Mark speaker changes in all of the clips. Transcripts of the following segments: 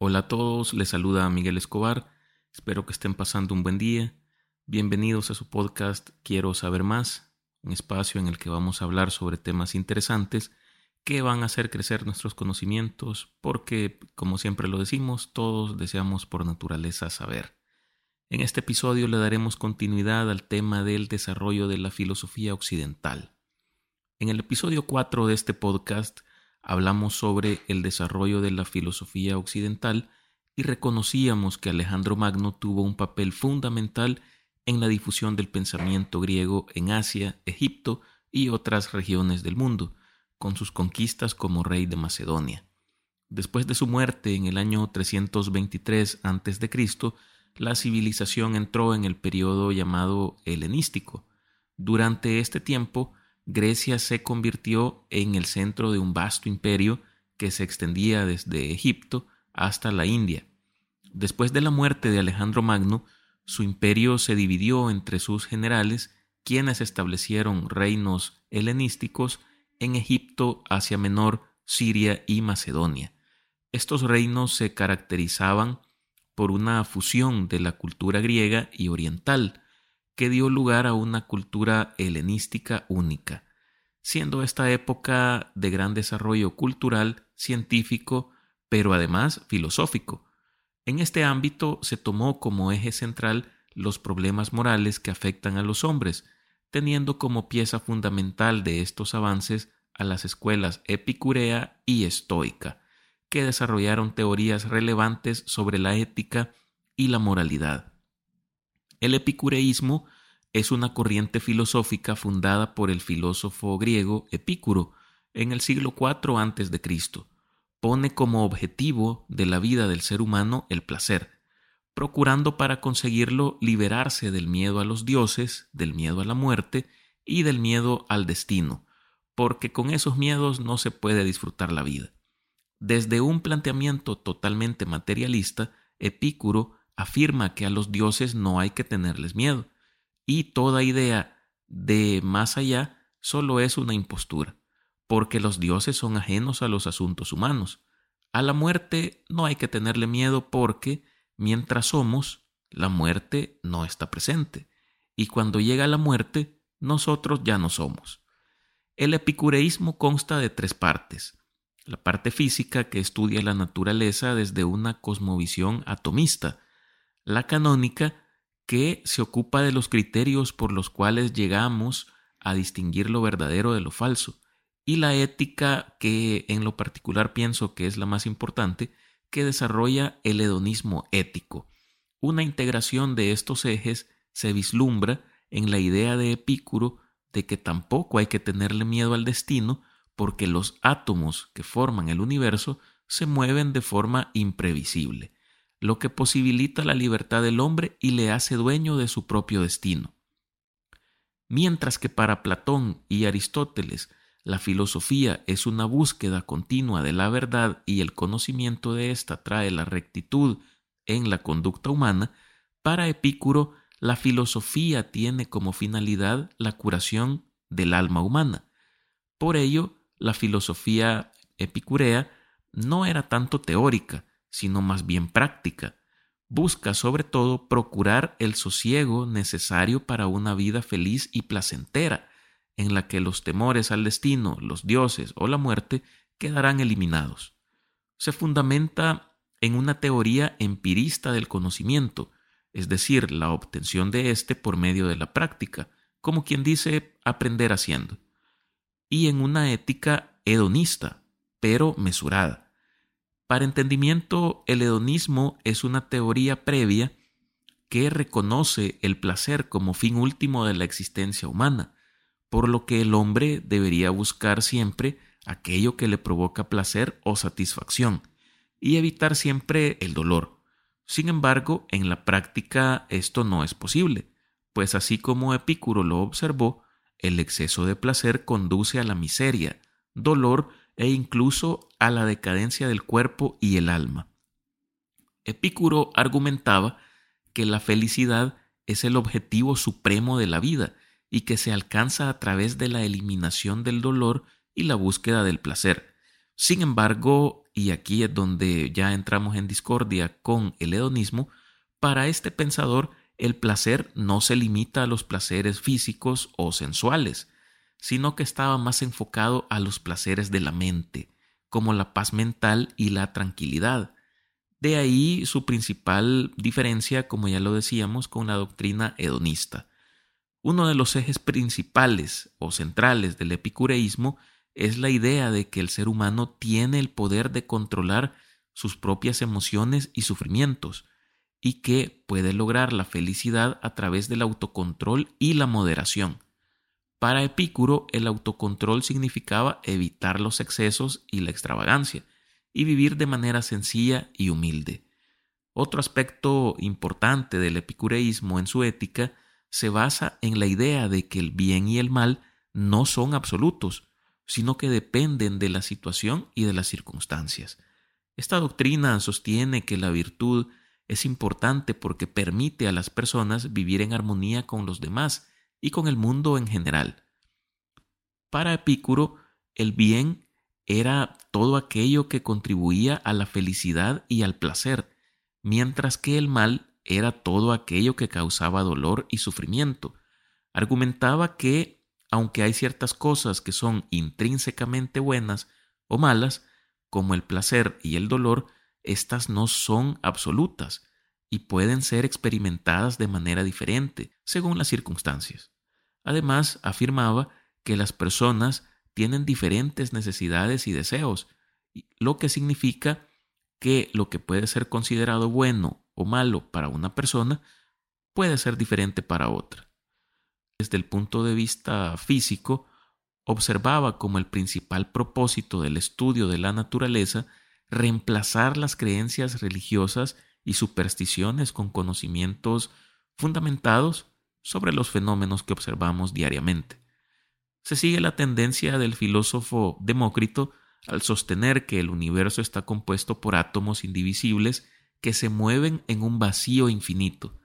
Speaker 1: Hola a todos, les saluda Miguel Escobar. Espero que estén pasando un buen día. Bienvenidos a su podcast Quiero saber más, un espacio en el que vamos a hablar sobre temas interesantes que van a hacer crecer nuestros conocimientos, porque, como siempre lo decimos, todos deseamos por naturaleza saber. En este episodio le daremos continuidad al tema del desarrollo de la filosofía occidental. En el episodio 4 de este podcast hablamos sobre el desarrollo de la filosofía occidental y reconocíamos que Alejandro Magno tuvo un papel fundamental en la difusión del pensamiento griego en Asia, Egipto y otras regiones del mundo, con sus conquistas como rey de Macedonia. Después de su muerte en el año 323 a.C., la civilización entró en el periodo llamado helenístico. Durante este tiempo, Grecia se convirtió en el centro de un vasto imperio que se extendía desde Egipto hasta la India. Después de la muerte de Alejandro Magno, su imperio se dividió entre sus generales, quienes establecieron reinos helenísticos en Egipto, Asia Menor, Siria y Macedonia. Estos reinos se caracterizaban por una fusión de la cultura griega y oriental, que dio lugar a una cultura helenística única, siendo esta época de gran desarrollo cultural, científico, pero además filosófico. En este ámbito se tomó como eje central los problemas morales que afectan a los hombres, teniendo como pieza fundamental de estos avances a las escuelas epicurea y estoica, que desarrollaron teorías relevantes sobre la ética y la moralidad. El epicureísmo es una corriente filosófica fundada por el filósofo griego Epicuro en el siglo IV a.C. Pone como objetivo de la vida del ser humano el placer, procurando para conseguirlo liberarse del miedo a los dioses, del miedo a la muerte y del miedo al destino, porque con esos miedos no se puede disfrutar la vida. Desde un planteamiento totalmente materialista, Epicuro afirma que a los dioses no hay que tenerles miedo, y toda idea de más allá solo es una impostura, porque los dioses son ajenos a los asuntos humanos. A la muerte no hay que tenerle miedo porque, mientras somos, la muerte no está presente, y cuando llega la muerte, nosotros ya no somos. El epicureísmo consta de tres partes la parte física que estudia la naturaleza desde una cosmovisión atomista, la canónica que se ocupa de los criterios por los cuales llegamos a distinguir lo verdadero de lo falso, y la ética que en lo particular pienso que es la más importante, que desarrolla el hedonismo ético. Una integración de estos ejes se vislumbra en la idea de Epicuro de que tampoco hay que tenerle miedo al destino, porque los átomos que forman el universo se mueven de forma imprevisible, lo que posibilita la libertad del hombre y le hace dueño de su propio destino. Mientras que para Platón y Aristóteles la filosofía es una búsqueda continua de la verdad y el conocimiento de ésta trae la rectitud en la conducta humana, para Epicuro la filosofía tiene como finalidad la curación del alma humana. Por ello, la filosofía epicurea no era tanto teórica, sino más bien práctica. Busca sobre todo procurar el sosiego necesario para una vida feliz y placentera, en la que los temores al destino, los dioses o la muerte quedarán eliminados. Se fundamenta en una teoría empirista del conocimiento, es decir, la obtención de éste por medio de la práctica, como quien dice aprender haciendo y en una ética hedonista, pero mesurada. Para entendimiento, el hedonismo es una teoría previa que reconoce el placer como fin último de la existencia humana, por lo que el hombre debería buscar siempre aquello que le provoca placer o satisfacción, y evitar siempre el dolor. Sin embargo, en la práctica esto no es posible, pues así como Epicuro lo observó, el exceso de placer conduce a la miseria, dolor e incluso a la decadencia del cuerpo y el alma. Epicuro argumentaba que la felicidad es el objetivo supremo de la vida y que se alcanza a través de la eliminación del dolor y la búsqueda del placer. Sin embargo, y aquí es donde ya entramos en discordia con el hedonismo, para este pensador el placer no se limita a los placeres físicos o sensuales, sino que estaba más enfocado a los placeres de la mente, como la paz mental y la tranquilidad. De ahí su principal diferencia, como ya lo decíamos, con la doctrina hedonista. Uno de los ejes principales o centrales del epicureísmo es la idea de que el ser humano tiene el poder de controlar sus propias emociones y sufrimientos, y que puede lograr la felicidad a través del autocontrol y la moderación. Para Epicuro, el autocontrol significaba evitar los excesos y la extravagancia, y vivir de manera sencilla y humilde. Otro aspecto importante del epicureísmo en su ética se basa en la idea de que el bien y el mal no son absolutos, sino que dependen de la situación y de las circunstancias. Esta doctrina sostiene que la virtud es importante porque permite a las personas vivir en armonía con los demás y con el mundo en general. Para Epicuro, el bien era todo aquello que contribuía a la felicidad y al placer, mientras que el mal era todo aquello que causaba dolor y sufrimiento. Argumentaba que, aunque hay ciertas cosas que son intrínsecamente buenas o malas, como el placer y el dolor, éstas no son absolutas, y pueden ser experimentadas de manera diferente según las circunstancias. Además, afirmaba que las personas tienen diferentes necesidades y deseos, lo que significa que lo que puede ser considerado bueno o malo para una persona puede ser diferente para otra. Desde el punto de vista físico, observaba como el principal propósito del estudio de la naturaleza reemplazar las creencias religiosas y supersticiones con conocimientos fundamentados sobre los fenómenos que observamos diariamente. Se sigue la tendencia del filósofo Demócrito al sostener que el universo está compuesto por átomos indivisibles que se mueven en un vacío infinito.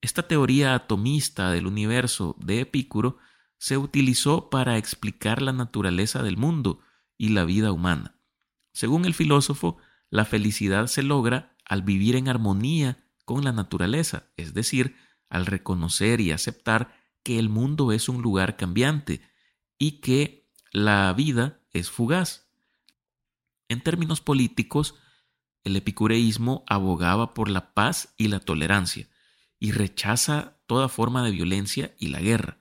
Speaker 1: Esta teoría atomista del universo de Epicuro se utilizó para explicar la naturaleza del mundo y la vida humana. Según el filósofo, la felicidad se logra al vivir en armonía con la naturaleza, es decir, al reconocer y aceptar que el mundo es un lugar cambiante y que la vida es fugaz. En términos políticos, el epicureísmo abogaba por la paz y la tolerancia y rechaza toda forma de violencia y la guerra.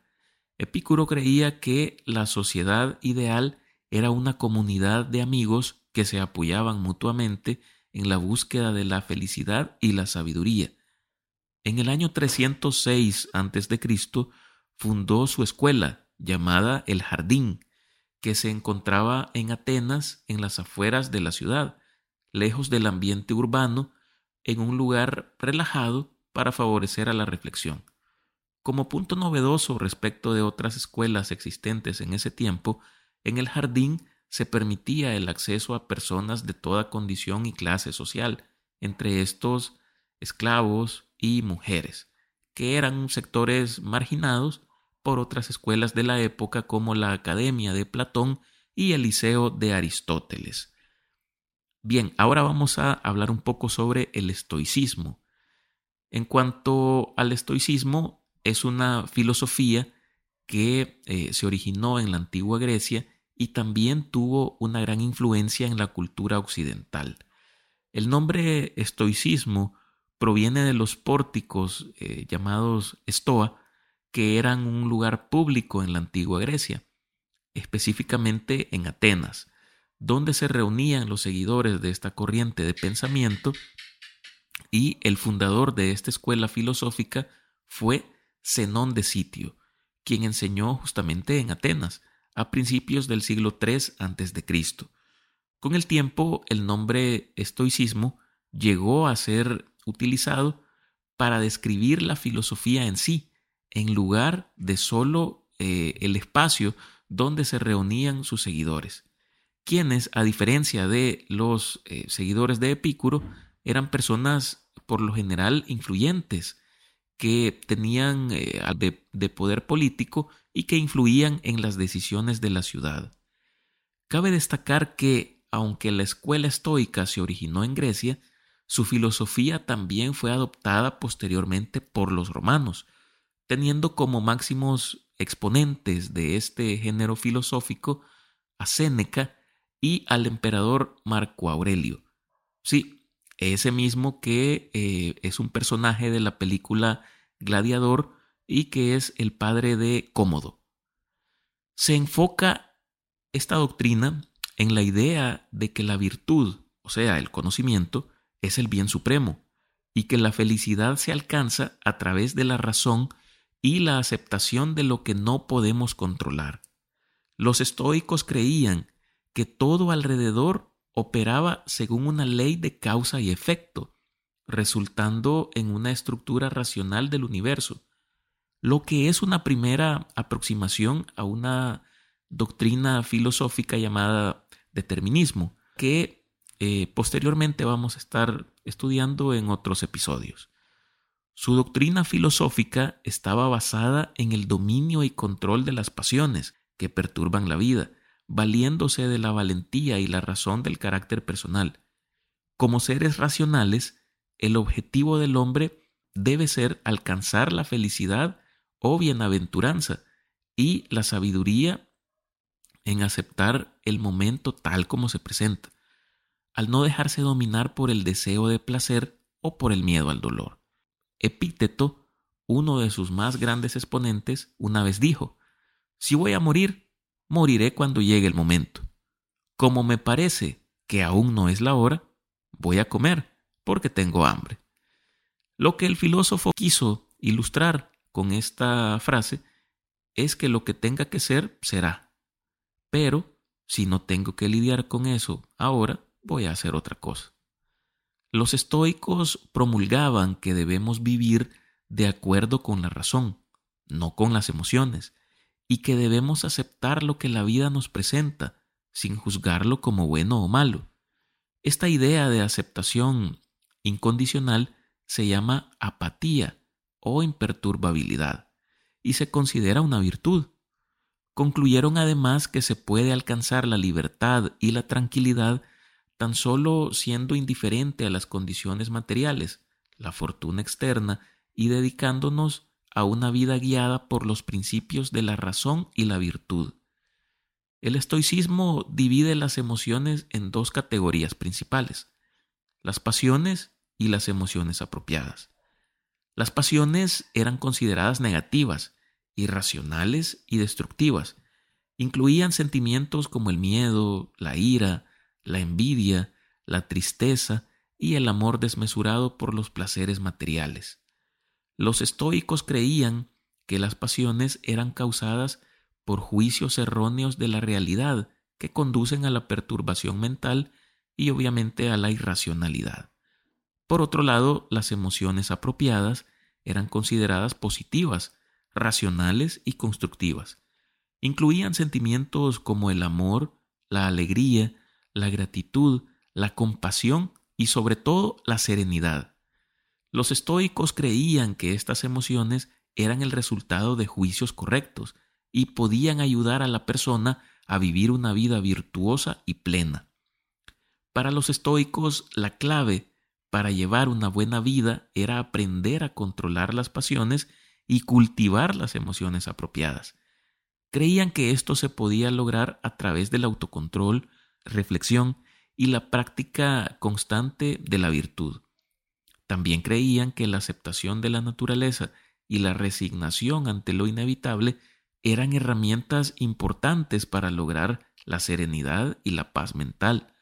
Speaker 1: Epicuro creía que la sociedad ideal era una comunidad de amigos que se apoyaban mutuamente en la búsqueda de la felicidad y la sabiduría. En el año 306 a.C. fundó su escuela llamada El Jardín, que se encontraba en Atenas, en las afueras de la ciudad, lejos del ambiente urbano, en un lugar relajado para favorecer a la reflexión. Como punto novedoso respecto de otras escuelas existentes en ese tiempo, en el jardín se permitía el acceso a personas de toda condición y clase social, entre estos esclavos y mujeres, que eran sectores marginados por otras escuelas de la época como la Academia de Platón y el Liceo de Aristóteles. Bien, ahora vamos a hablar un poco sobre el estoicismo. En cuanto al estoicismo, es una filosofía que eh, se originó en la antigua Grecia y también tuvo una gran influencia en la cultura occidental. El nombre estoicismo proviene de los pórticos eh, llamados estoa, que eran un lugar público en la antigua Grecia, específicamente en Atenas, donde se reunían los seguidores de esta corriente de pensamiento y el fundador de esta escuela filosófica fue Zenón de Sitio, quien enseñó justamente en Atenas a principios del siglo III a.C. Con el tiempo, el nombre estoicismo llegó a ser utilizado para describir la filosofía en sí, en lugar de solo eh, el espacio donde se reunían sus seguidores, quienes, a diferencia de los eh, seguidores de Epicuro, eran personas por lo general influyentes, que tenían eh, de poder político y que influían en las decisiones de la ciudad. Cabe destacar que aunque la escuela estoica se originó en Grecia, su filosofía también fue adoptada posteriormente por los romanos, teniendo como máximos exponentes de este género filosófico a Séneca y al emperador Marco Aurelio. Sí, ese mismo que eh, es un personaje de la película Gladiador y que es el padre de Cómodo. Se enfoca esta doctrina en la idea de que la virtud, o sea, el conocimiento, es el bien supremo y que la felicidad se alcanza a través de la razón y la aceptación de lo que no podemos controlar. Los estoicos creían que todo alrededor operaba según una ley de causa y efecto, resultando en una estructura racional del universo, lo que es una primera aproximación a una doctrina filosófica llamada determinismo, que eh, posteriormente vamos a estar estudiando en otros episodios. Su doctrina filosófica estaba basada en el dominio y control de las pasiones que perturban la vida, valiéndose de la valentía y la razón del carácter personal. Como seres racionales, el objetivo del hombre debe ser alcanzar la felicidad o bienaventuranza y la sabiduría en aceptar el momento tal como se presenta al no dejarse dominar por el deseo de placer o por el miedo al dolor. Epíteto, uno de sus más grandes exponentes, una vez dijo, Si voy a morir, moriré cuando llegue el momento. Como me parece que aún no es la hora, voy a comer, porque tengo hambre. Lo que el filósofo quiso ilustrar con esta frase es que lo que tenga que ser, será. Pero, si no tengo que lidiar con eso ahora, voy a hacer otra cosa. Los estoicos promulgaban que debemos vivir de acuerdo con la razón, no con las emociones, y que debemos aceptar lo que la vida nos presenta, sin juzgarlo como bueno o malo. Esta idea de aceptación incondicional se llama apatía o imperturbabilidad, y se considera una virtud. Concluyeron además que se puede alcanzar la libertad y la tranquilidad tan solo siendo indiferente a las condiciones materiales, la fortuna externa y dedicándonos a una vida guiada por los principios de la razón y la virtud. El estoicismo divide las emociones en dos categorías principales, las pasiones y las emociones apropiadas. Las pasiones eran consideradas negativas, irracionales y destructivas. Incluían sentimientos como el miedo, la ira, la envidia, la tristeza y el amor desmesurado por los placeres materiales. Los estoicos creían que las pasiones eran causadas por juicios erróneos de la realidad que conducen a la perturbación mental y obviamente a la irracionalidad. Por otro lado, las emociones apropiadas eran consideradas positivas, racionales y constructivas. Incluían sentimientos como el amor, la alegría, la gratitud, la compasión y sobre todo la serenidad. Los estoicos creían que estas emociones eran el resultado de juicios correctos y podían ayudar a la persona a vivir una vida virtuosa y plena. Para los estoicos, la clave para llevar una buena vida era aprender a controlar las pasiones y cultivar las emociones apropiadas. Creían que esto se podía lograr a través del autocontrol, reflexión y la práctica constante de la virtud. También creían que la aceptación de la naturaleza y la resignación ante lo inevitable eran herramientas importantes para lograr la serenidad y la paz mental.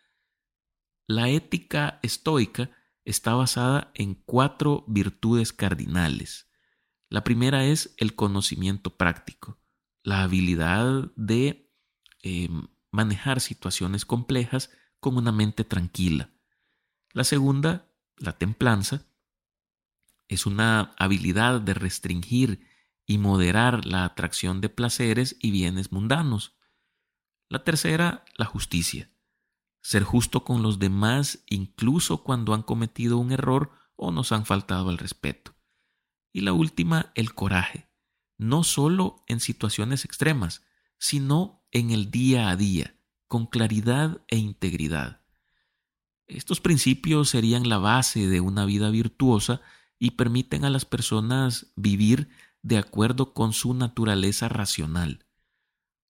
Speaker 1: La ética estoica está basada en cuatro virtudes cardinales. La primera es el conocimiento práctico, la habilidad de em, manejar situaciones complejas con una mente tranquila. La segunda, la templanza, es una habilidad de restringir y moderar la atracción de placeres y bienes mundanos. La tercera, la justicia. Ser justo con los demás incluso cuando han cometido un error o nos han faltado al respeto. Y la última, el coraje. No solo en situaciones extremas, sino en el día a día, con claridad e integridad. Estos principios serían la base de una vida virtuosa y permiten a las personas vivir de acuerdo con su naturaleza racional.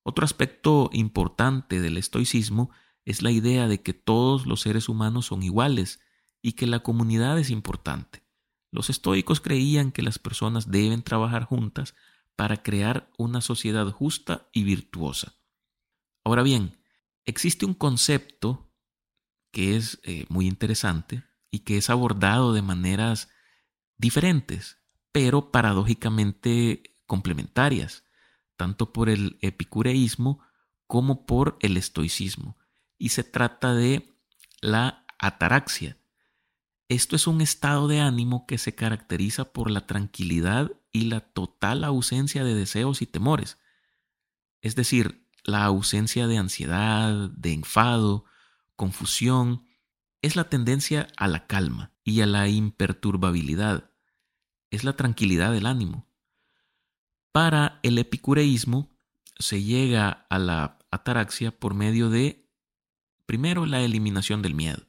Speaker 1: Otro aspecto importante del estoicismo es la idea de que todos los seres humanos son iguales y que la comunidad es importante. Los estoicos creían que las personas deben trabajar juntas para crear una sociedad justa y virtuosa. Ahora bien, existe un concepto que es eh, muy interesante y que es abordado de maneras diferentes, pero paradójicamente complementarias, tanto por el epicureísmo como por el estoicismo. Y se trata de la ataraxia, esto es un estado de ánimo que se caracteriza por la tranquilidad y la total ausencia de deseos y temores. Es decir, la ausencia de ansiedad, de enfado, confusión, es la tendencia a la calma y a la imperturbabilidad. Es la tranquilidad del ánimo. Para el epicureísmo se llega a la ataraxia por medio de, primero, la eliminación del miedo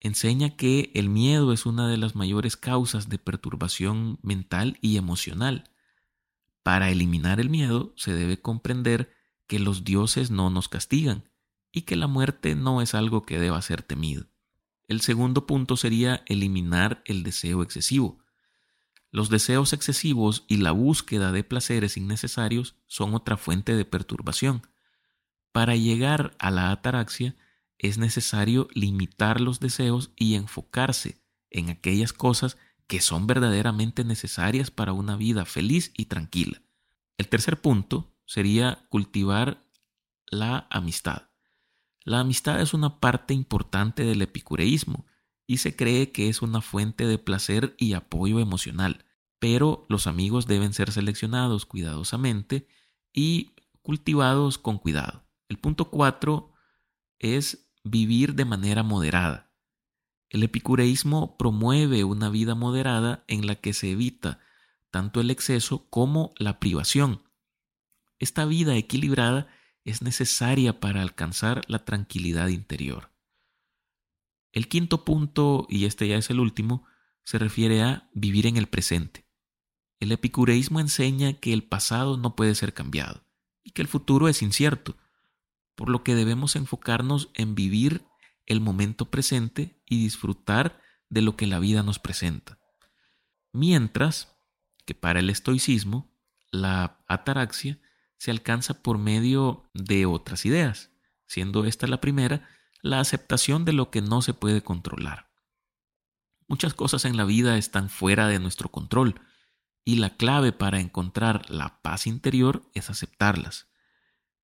Speaker 1: enseña que el miedo es una de las mayores causas de perturbación mental y emocional. Para eliminar el miedo se debe comprender que los dioses no nos castigan y que la muerte no es algo que deba ser temido. El segundo punto sería eliminar el deseo excesivo. Los deseos excesivos y la búsqueda de placeres innecesarios son otra fuente de perturbación. Para llegar a la ataraxia, es necesario limitar los deseos y enfocarse en aquellas cosas que son verdaderamente necesarias para una vida feliz y tranquila. El tercer punto sería cultivar la amistad. La amistad es una parte importante del epicureísmo y se cree que es una fuente de placer y apoyo emocional, pero los amigos deben ser seleccionados cuidadosamente y cultivados con cuidado. El punto cuatro es vivir de manera moderada. El epicureísmo promueve una vida moderada en la que se evita tanto el exceso como la privación. Esta vida equilibrada es necesaria para alcanzar la tranquilidad interior. El quinto punto, y este ya es el último, se refiere a vivir en el presente. El epicureísmo enseña que el pasado no puede ser cambiado y que el futuro es incierto por lo que debemos enfocarnos en vivir el momento presente y disfrutar de lo que la vida nos presenta. Mientras que para el estoicismo, la ataraxia se alcanza por medio de otras ideas, siendo esta la primera, la aceptación de lo que no se puede controlar. Muchas cosas en la vida están fuera de nuestro control y la clave para encontrar la paz interior es aceptarlas.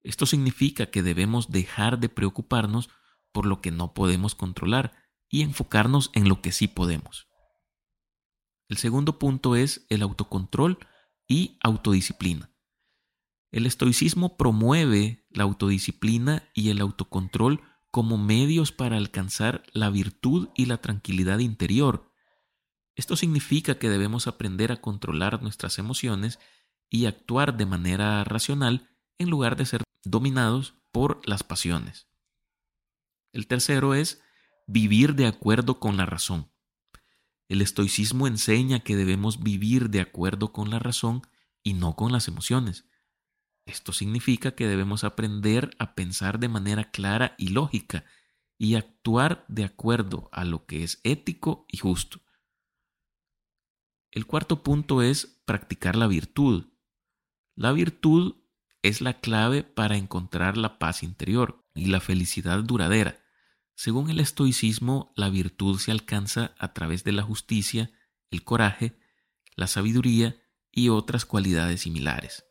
Speaker 1: Esto significa que debemos dejar de preocuparnos por lo que no podemos controlar y enfocarnos en lo que sí podemos. El segundo punto es el autocontrol y autodisciplina. El estoicismo promueve la autodisciplina y el autocontrol como medios para alcanzar la virtud y la tranquilidad interior. Esto significa que debemos aprender a controlar nuestras emociones y actuar de manera racional en lugar de ser dominados por las pasiones. El tercero es vivir de acuerdo con la razón. El estoicismo enseña que debemos vivir de acuerdo con la razón y no con las emociones. Esto significa que debemos aprender a pensar de manera clara y lógica y actuar de acuerdo a lo que es ético y justo. El cuarto punto es practicar la virtud. La virtud es la clave para encontrar la paz interior y la felicidad duradera. Según el estoicismo, la virtud se alcanza a través de la justicia, el coraje, la sabiduría y otras cualidades similares,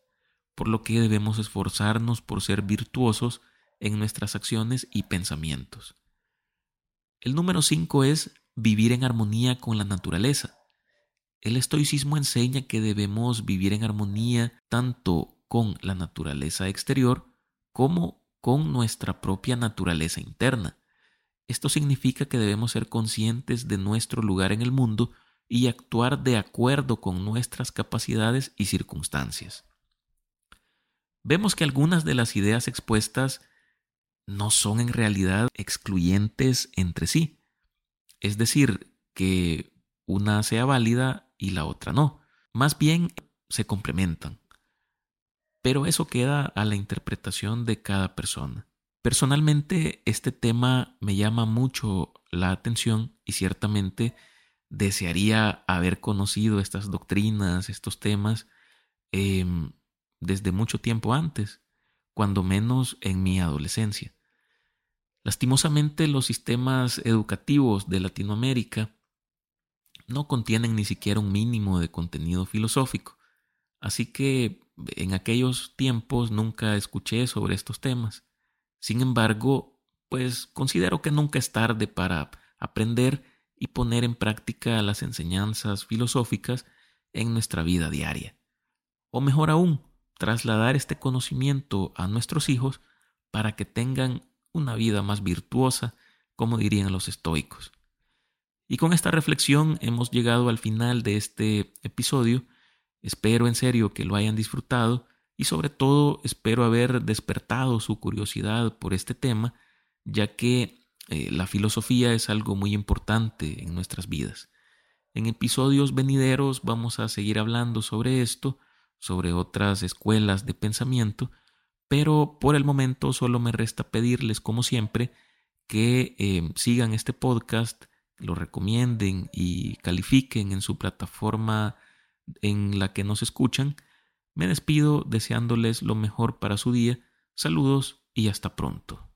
Speaker 1: por lo que debemos esforzarnos por ser virtuosos en nuestras acciones y pensamientos. El número 5 es vivir en armonía con la naturaleza. El estoicismo enseña que debemos vivir en armonía tanto con la naturaleza exterior como con nuestra propia naturaleza interna. Esto significa que debemos ser conscientes de nuestro lugar en el mundo y actuar de acuerdo con nuestras capacidades y circunstancias. Vemos que algunas de las ideas expuestas no son en realidad excluyentes entre sí. Es decir, que una sea válida y la otra no. Más bien se complementan. Pero eso queda a la interpretación de cada persona. Personalmente, este tema me llama mucho la atención y ciertamente desearía haber conocido estas doctrinas, estos temas, em, desde mucho tiempo antes, cuando menos en mi adolescencia. Lastimosamente, los sistemas educativos de Latinoamérica no contienen ni siquiera un mínimo de contenido filosófico, así que en aquellos tiempos nunca escuché sobre estos temas. Sin embargo, pues considero que nunca es tarde para aprender y poner en práctica las enseñanzas filosóficas en nuestra vida diaria. O mejor aún, trasladar este conocimiento a nuestros hijos para que tengan una vida más virtuosa, como dirían los estoicos. Y con esta reflexión hemos llegado al final de este episodio. Espero en serio que lo hayan disfrutado y sobre todo espero haber despertado su curiosidad por este tema, ya que eh, la filosofía es algo muy importante en nuestras vidas. En episodios venideros vamos a seguir hablando sobre esto, sobre otras escuelas de pensamiento, pero por el momento solo me resta pedirles, como siempre, que eh, sigan este podcast, lo recomienden y califiquen en su plataforma en la que nos escuchan. Me despido deseándoles lo mejor para su día. Saludos y hasta pronto.